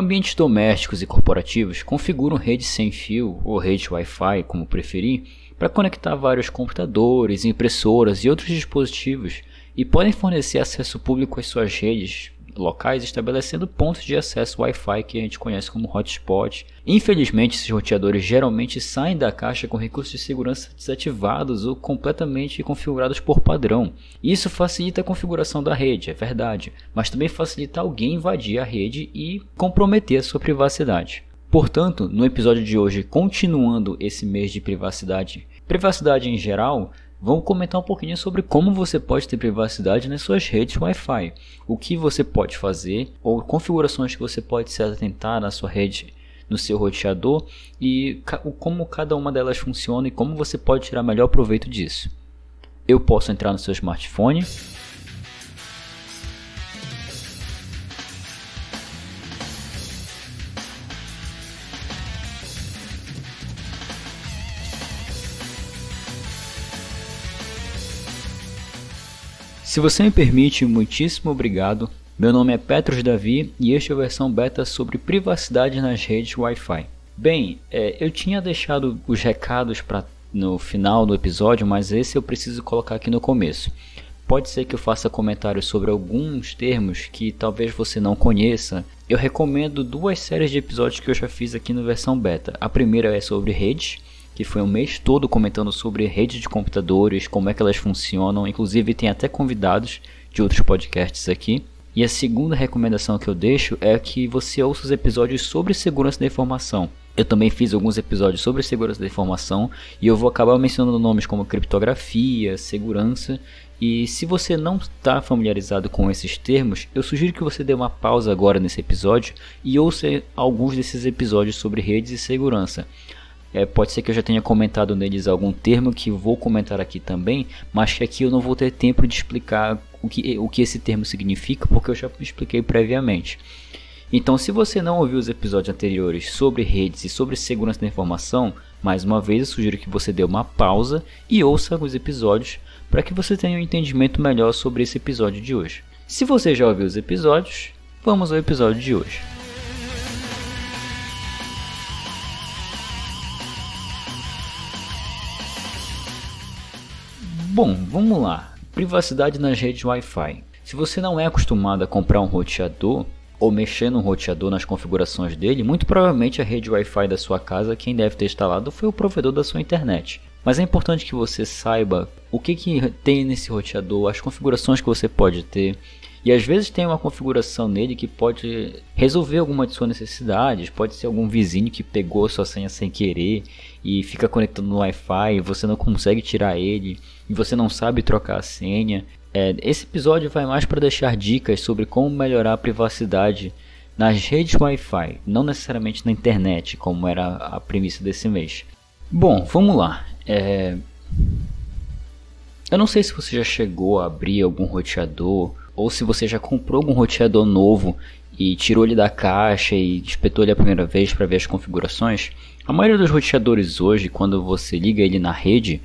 Ambientes domésticos e corporativos configuram redes sem fio ou rede Wi-Fi, como preferir, para conectar vários computadores, impressoras e outros dispositivos e podem fornecer acesso público às suas redes locais estabelecendo pontos de acesso Wi-Fi que a gente conhece como hotspot. Infelizmente, esses roteadores geralmente saem da caixa com recursos de segurança desativados ou completamente configurados por padrão. Isso facilita a configuração da rede, é verdade, mas também facilita alguém invadir a rede e comprometer a sua privacidade. Portanto, no episódio de hoje, continuando esse mês de privacidade, privacidade em geral, vamos comentar um pouquinho sobre como você pode ter privacidade nas suas redes Wi-Fi, o que você pode fazer ou configurações que você pode se atentar na sua rede, no seu roteador e como cada uma delas funciona e como você pode tirar melhor proveito disso. Eu posso entrar no seu smartphone Se você me permite, muitíssimo obrigado. Meu nome é Petros Davi e este é a versão beta sobre privacidade nas redes Wi-Fi. Bem, é, eu tinha deixado os recados para no final do episódio, mas esse eu preciso colocar aqui no começo. Pode ser que eu faça comentários sobre alguns termos que talvez você não conheça. Eu recomendo duas séries de episódios que eu já fiz aqui no versão beta. A primeira é sobre redes que foi um mês todo comentando sobre redes de computadores, como é que elas funcionam, inclusive tem até convidados de outros podcasts aqui. E a segunda recomendação que eu deixo é que você ouça os episódios sobre segurança da informação. Eu também fiz alguns episódios sobre segurança da informação e eu vou acabar mencionando nomes como criptografia, segurança. E se você não está familiarizado com esses termos, eu sugiro que você dê uma pausa agora nesse episódio e ouça alguns desses episódios sobre redes e segurança. É, pode ser que eu já tenha comentado neles algum termo que vou comentar aqui também, mas que aqui eu não vou ter tempo de explicar o que, o que esse termo significa, porque eu já expliquei previamente. Então, se você não ouviu os episódios anteriores sobre redes e sobre segurança da informação, mais uma vez eu sugiro que você dê uma pausa e ouça os episódios para que você tenha um entendimento melhor sobre esse episódio de hoje. Se você já ouviu os episódios, vamos ao episódio de hoje. Bom, vamos lá. Privacidade nas redes Wi-Fi. Se você não é acostumado a comprar um roteador ou mexer no roteador nas configurações dele, muito provavelmente a rede Wi-Fi da sua casa quem deve ter instalado foi o provedor da sua internet. Mas é importante que você saiba o que, que tem nesse roteador, as configurações que você pode ter, e às vezes tem uma configuração nele que pode resolver alguma de suas necessidades. Pode ser algum vizinho que pegou sua senha sem querer e fica conectando no Wi-Fi e você não consegue tirar ele e você não sabe trocar a senha. É, esse episódio vai mais para deixar dicas sobre como melhorar a privacidade nas redes Wi-Fi, não necessariamente na internet, como era a premissa desse mês. Bom, vamos lá. É... Eu não sei se você já chegou a abrir algum roteador ou se você já comprou algum roteador novo e tirou ele da caixa e espetou ele a primeira vez para ver as configurações, a maioria dos roteadores hoje, quando você liga ele na rede,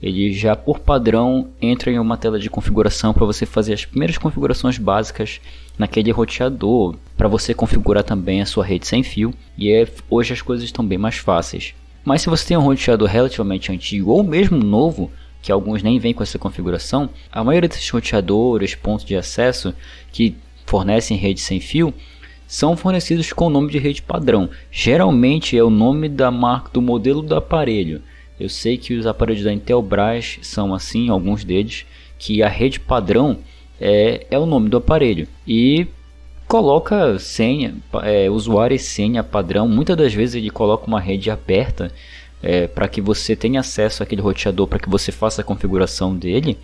ele já por padrão entra em uma tela de configuração para você fazer as primeiras configurações básicas naquele roteador, para você configurar também a sua rede sem fio, e é, hoje as coisas estão bem mais fáceis. Mas se você tem um roteador relativamente antigo ou mesmo novo, que alguns nem vêm com essa configuração, a maioria desses roteadores, pontos de acesso que fornecem rede sem fio, são fornecidos com o nome de rede padrão. Geralmente é o nome da marca do modelo do aparelho. Eu sei que os aparelhos da Intelbras são assim, alguns deles, que a rede padrão é, é o nome do aparelho. E coloca senha, é, usuário e senha padrão. Muitas das vezes ele coloca uma rede aberta é, para que você tenha acesso àquele roteador, para que você faça a configuração dele.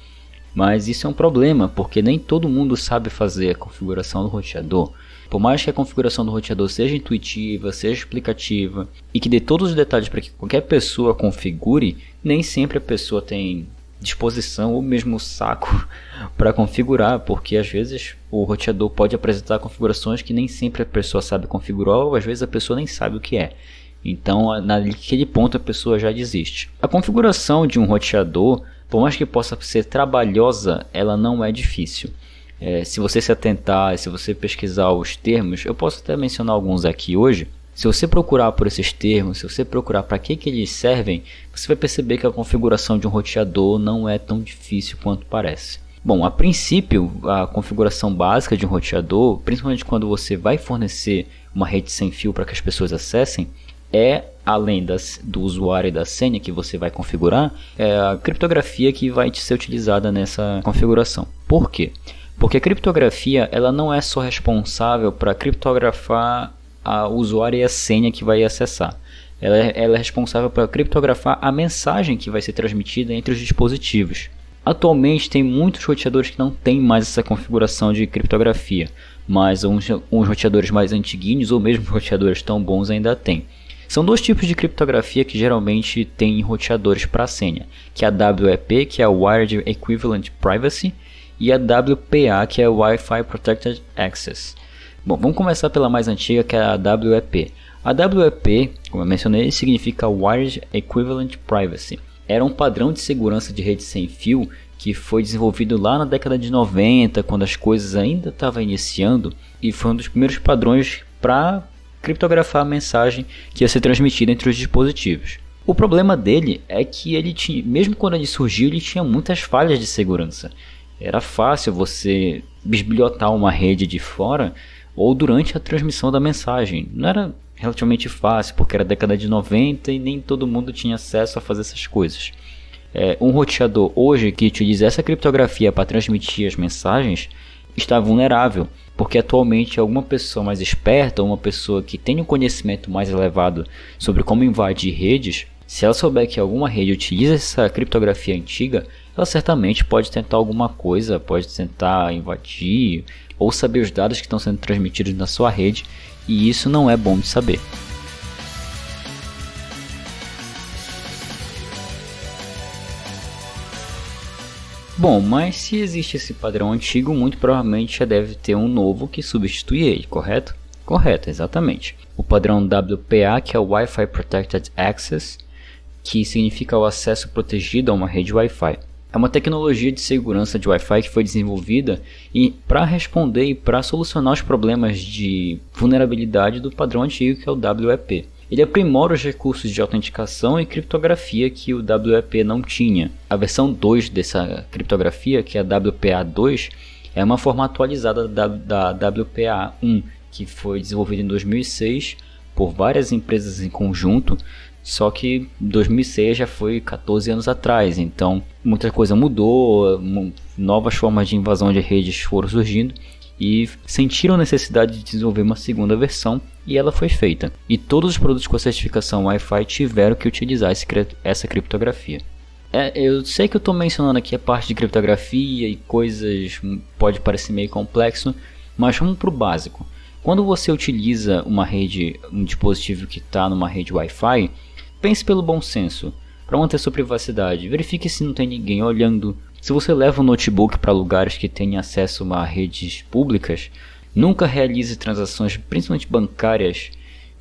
Mas isso é um problema, porque nem todo mundo sabe fazer a configuração do roteador. Por mais que a configuração do roteador seja intuitiva, seja explicativa e que dê todos os detalhes para que qualquer pessoa configure, nem sempre a pessoa tem disposição ou mesmo saco para configurar, porque às vezes o roteador pode apresentar configurações que nem sempre a pessoa sabe configurar ou às vezes a pessoa nem sabe o que é. Então, naquele ponto a pessoa já desiste. A configuração de um roteador, por mais que possa ser trabalhosa, ela não é difícil. É, se você se atentar, se você pesquisar os termos, eu posso até mencionar alguns aqui hoje. Se você procurar por esses termos, se você procurar para que, que eles servem, você vai perceber que a configuração de um roteador não é tão difícil quanto parece. Bom, a princípio, a configuração básica de um roteador, principalmente quando você vai fornecer uma rede sem fio para que as pessoas acessem, é além das, do usuário e da senha que você vai configurar, é a criptografia que vai ser utilizada nessa configuração. Por quê? Porque a criptografia ela não é só responsável para criptografar a usuário e a senha que vai acessar. Ela é, ela é responsável para criptografar a mensagem que vai ser transmitida entre os dispositivos. Atualmente tem muitos roteadores que não têm mais essa configuração de criptografia, mas uns, uns roteadores mais antiguinhos ou mesmo roteadores tão bons ainda têm. São dois tipos de criptografia que geralmente tem em roteadores para senha, que é a WEP, que é a Wired Equivalent Privacy, e a WPA, que é Wi-Fi Protected Access. Bom, vamos começar pela mais antiga, que é a WEP. A WEP, como eu mencionei, significa Wired Equivalent Privacy. Era um padrão de segurança de rede sem fio que foi desenvolvido lá na década de 90, quando as coisas ainda estavam iniciando, e foi um dos primeiros padrões para criptografar a mensagem que ia ser transmitida entre os dispositivos. O problema dele é que ele tinha, mesmo quando ele surgiu, ele tinha muitas falhas de segurança. Era fácil você bisbilhotar uma rede de fora ou durante a transmissão da mensagem. Não era relativamente fácil, porque era década de 90 e nem todo mundo tinha acesso a fazer essas coisas. É, um roteador hoje que utiliza essa criptografia para transmitir as mensagens está vulnerável, porque atualmente alguma pessoa mais esperta uma pessoa que tem um conhecimento mais elevado sobre como invadir redes, se ela souber que alguma rede utiliza essa criptografia antiga, ela certamente pode tentar alguma coisa, pode tentar invadir ou saber os dados que estão sendo transmitidos na sua rede, e isso não é bom de saber. Bom, mas se existe esse padrão antigo, muito provavelmente já deve ter um novo que substitui ele, correto? Correto, exatamente. O padrão WPA, que é o Wi-Fi Protected Access, que significa o acesso protegido a uma rede Wi-Fi. É uma tecnologia de segurança de Wi-Fi que foi desenvolvida para responder e para solucionar os problemas de vulnerabilidade do padrão antigo que é o WEP. Ele aprimora os recursos de autenticação e criptografia que o WEP não tinha. A versão 2 dessa criptografia, que é a WPA2, é uma forma atualizada da, da WPA1, que foi desenvolvida em 2006 por várias empresas em conjunto só que 2006 já foi 14 anos atrás, então muita coisa mudou, novas formas de invasão de redes foram surgindo e sentiram necessidade de desenvolver uma segunda versão e ela foi feita. E todos os produtos com a certificação Wi-Fi tiveram que utilizar esse, essa criptografia. É, eu sei que eu estou mencionando aqui a parte de criptografia e coisas pode parecer meio complexo, mas vamos para o básico. Quando você utiliza uma rede, um dispositivo que está numa rede Wi-Fi, Pense pelo bom senso. Para manter sua privacidade, verifique se não tem ninguém olhando. Se você leva um notebook para lugares que têm acesso a redes públicas, nunca realize transações, principalmente bancárias,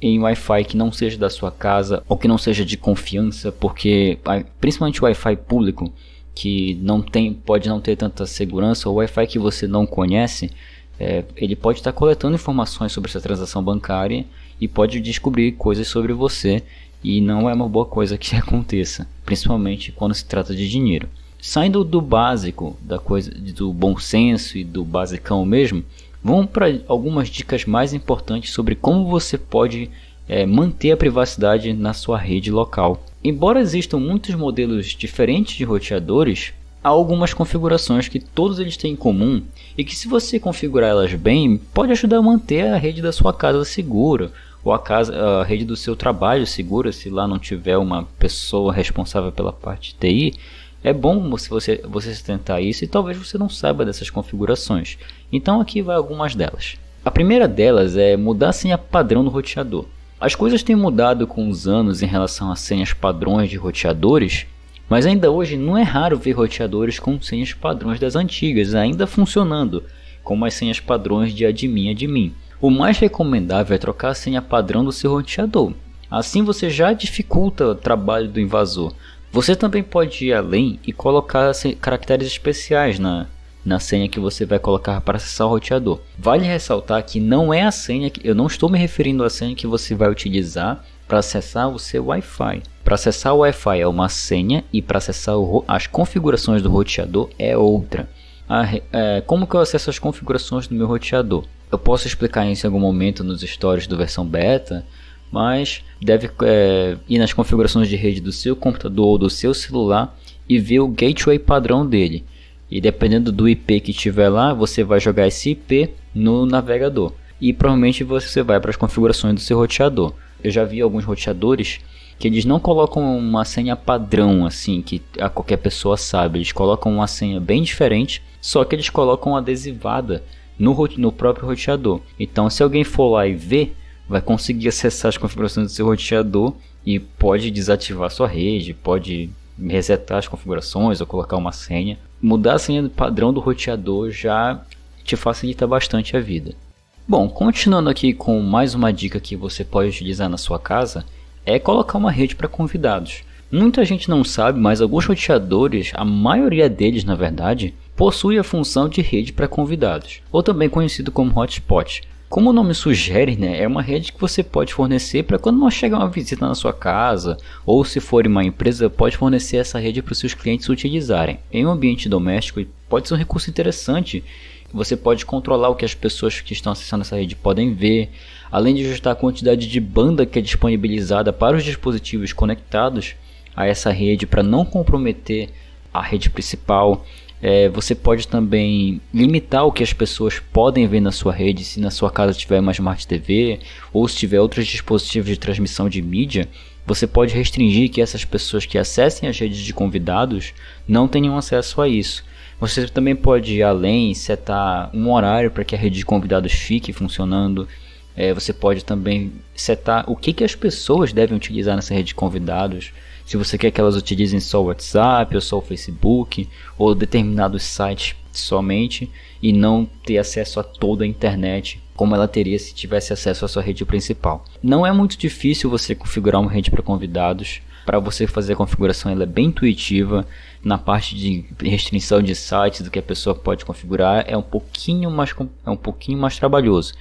em Wi-Fi que não seja da sua casa ou que não seja de confiança, porque principalmente o Wi-Fi público que não tem, pode não ter tanta segurança, ou Wi-Fi que você não conhece, é, ele pode estar coletando informações sobre essa transação bancária e pode descobrir coisas sobre você e não é uma boa coisa que aconteça, principalmente quando se trata de dinheiro. Saindo do básico, da coisa do bom senso e do basicão mesmo, vamos para algumas dicas mais importantes sobre como você pode é, manter a privacidade na sua rede local. Embora existam muitos modelos diferentes de roteadores, há algumas configurações que todos eles têm em comum e que se você configurar elas bem, pode ajudar a manter a rede da sua casa segura ou a, casa, a rede do seu trabalho segura, se lá não tiver uma pessoa responsável pela parte de TI, é bom se você, você tentar isso e talvez você não saiba dessas configurações. Então aqui vai algumas delas. A primeira delas é mudar a senha padrão do roteador. As coisas têm mudado com os anos em relação a senhas padrões de roteadores, mas ainda hoje não é raro ver roteadores com senhas padrões das antigas ainda funcionando, como as senhas padrões de admin admin. O mais recomendável é trocar a senha padrão do seu roteador. Assim você já dificulta o trabalho do invasor. Você também pode ir além e colocar caracteres especiais na, na senha que você vai colocar para acessar o roteador. Vale ressaltar que não é a senha que eu não estou me referindo à senha que você vai utilizar para acessar o seu Wi-Fi. Para acessar o Wi-Fi é uma senha e para acessar o, as configurações do roteador é outra. A, é, como que eu acesso as configurações do meu roteador? Eu posso explicar isso em algum momento nos stories do versão beta, mas deve é, ir nas configurações de rede do seu computador ou do seu celular e ver o gateway padrão dele. E dependendo do IP que tiver lá, você vai jogar esse IP no navegador. E provavelmente você vai para as configurações do seu roteador. Eu já vi alguns roteadores que eles não colocam uma senha padrão assim que a qualquer pessoa sabe. Eles colocam uma senha bem diferente, só que eles colocam adesivada no, no próprio roteador. Então, se alguém for lá e ver, vai conseguir acessar as configurações do seu roteador e pode desativar sua rede, pode resetar as configurações ou colocar uma senha. Mudar a senha padrão do roteador já te facilita bastante a vida. Bom, continuando aqui com mais uma dica que você pode utilizar na sua casa, é colocar uma rede para convidados. Muita gente não sabe, mas alguns roteadores, a maioria deles na verdade, possui a função de rede para convidados, ou também conhecido como hotspot. Como o nome sugere, né, é uma rede que você pode fornecer para quando não chega uma visita na sua casa, ou se for uma empresa, pode fornecer essa rede para os seus clientes utilizarem. Em um ambiente doméstico, pode ser um recurso interessante. Você pode controlar o que as pessoas que estão acessando essa rede podem ver, além de ajustar a quantidade de banda que é disponibilizada para os dispositivos conectados a essa rede para não comprometer a rede principal. É, você pode também limitar o que as pessoas podem ver na sua rede, se na sua casa tiver uma Smart TV ou se tiver outros dispositivos de transmissão de mídia. Você pode restringir que essas pessoas que acessem as redes de convidados não tenham acesso a isso. Você também pode ir além setar um horário para que a rede de convidados fique funcionando. É, você pode também setar o que, que as pessoas devem utilizar nessa rede de convidados se você quer que elas utilizem só o WhatsApp ou só o Facebook ou determinados sites somente e não ter acesso a toda a internet como ela teria se tivesse acesso à sua rede principal. Não é muito difícil você configurar uma rede para convidados. Para você fazer a configuração, ela é bem intuitiva. Na parte de restrição de sites do que a pessoa pode configurar é um pouquinho mais é um pouquinho mais trabalhoso,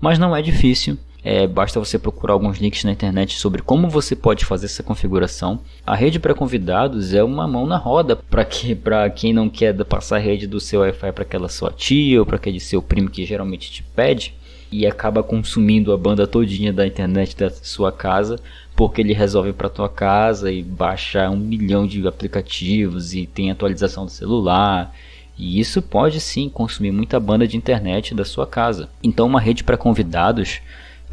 mas não é difícil. É, basta você procurar alguns links na internet sobre como você pode fazer essa configuração. A rede para convidados é uma mão na roda para que, quem não quer passar a rede do seu Wi-Fi para aquela sua tia ou para aquele seu primo que geralmente te pede e acaba consumindo a banda todinha da internet da sua casa porque ele resolve para tua casa e baixa um milhão de aplicativos e tem atualização do celular e isso pode sim consumir muita banda de internet da sua casa. Então uma rede para convidados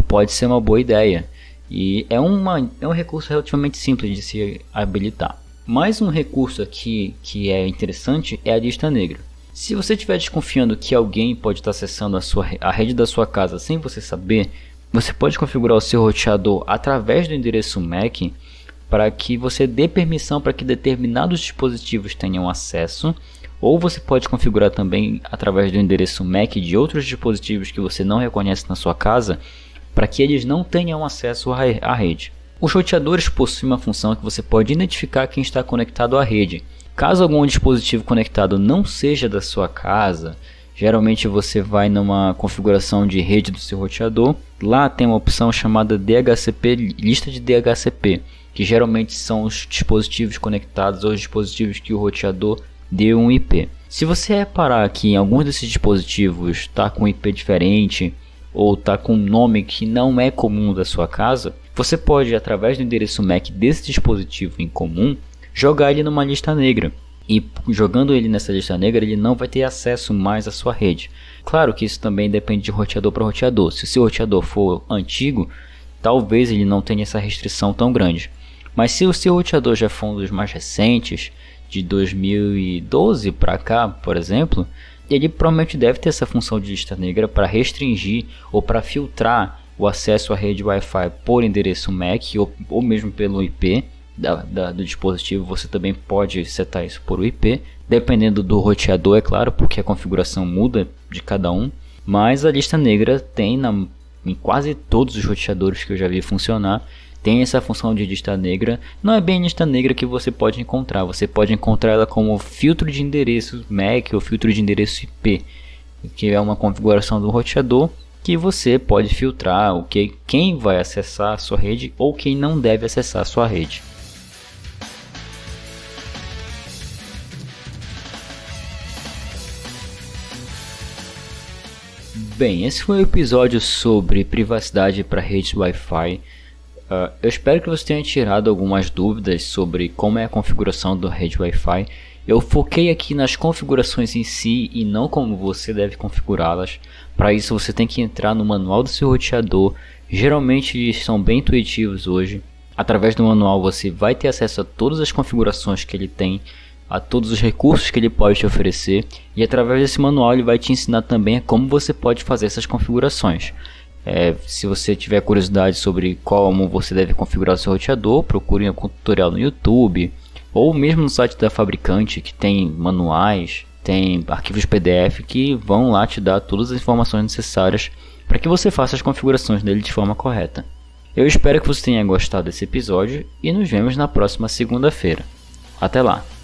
pode ser uma boa ideia. E é, uma, é um recurso relativamente simples de se habilitar. Mais um recurso aqui que é interessante é a lista negra. Se você estiver desconfiando que alguém pode estar acessando a, sua, a rede da sua casa sem você saber, você pode configurar o seu roteador através do endereço MAC para que você dê permissão para que determinados dispositivos tenham acesso, ou você pode configurar também através do endereço MAC de outros dispositivos que você não reconhece na sua casa para que eles não tenham acesso à rede. Os roteadores possuem uma função que você pode identificar quem está conectado à rede. Caso algum dispositivo conectado não seja da sua casa, geralmente você vai numa configuração de rede do seu roteador. Lá tem uma opção chamada DHCP, lista de DHCP, que geralmente são os dispositivos conectados aos dispositivos que o roteador deu um IP. Se você reparar que em alguns desses dispositivos está com IP diferente ou está com um nome que não é comum da sua casa, você pode, através do endereço MAC desse dispositivo em comum, jogar ele numa lista negra. E jogando ele nessa lista negra, ele não vai ter acesso mais à sua rede. Claro que isso também depende de roteador para roteador. Se o seu roteador for antigo, talvez ele não tenha essa restrição tão grande. Mas se o seu roteador já for um dos mais recentes, de 2012 para cá, por exemplo, ele provavelmente deve ter essa função de lista negra para restringir ou para filtrar o acesso à rede Wi-Fi por endereço MAC ou, ou mesmo pelo IP da, da, do dispositivo. Você também pode setar isso por IP, dependendo do roteador, é claro, porque a configuração muda de cada um. Mas a lista negra tem na, em quase todos os roteadores que eu já vi funcionar tem essa função de lista negra. Não é bem lista negra que você pode encontrar, você pode encontrar ela como filtro de endereço MAC ou filtro de endereço IP, que é uma configuração do roteador que você pode filtrar o que quem vai acessar a sua rede ou quem não deve acessar a sua rede. Bem, esse foi o episódio sobre privacidade para redes Wi-Fi. Uh, eu espero que você tenha tirado algumas dúvidas sobre como é a configuração da rede Wi-Fi. Eu foquei aqui nas configurações em si e não como você deve configurá-las. Para isso você tem que entrar no manual do seu roteador. Geralmente eles são bem intuitivos hoje. Através do manual você vai ter acesso a todas as configurações que ele tem a todos os recursos que ele pode te oferecer e através desse manual ele vai te ensinar também como você pode fazer essas configurações. É, se você tiver curiosidade sobre como você deve configurar seu roteador, procure um tutorial no YouTube ou mesmo no site da fabricante que tem manuais, tem arquivos PDF que vão lá te dar todas as informações necessárias para que você faça as configurações dele de forma correta. Eu espero que você tenha gostado desse episódio e nos vemos na próxima segunda-feira. Até lá!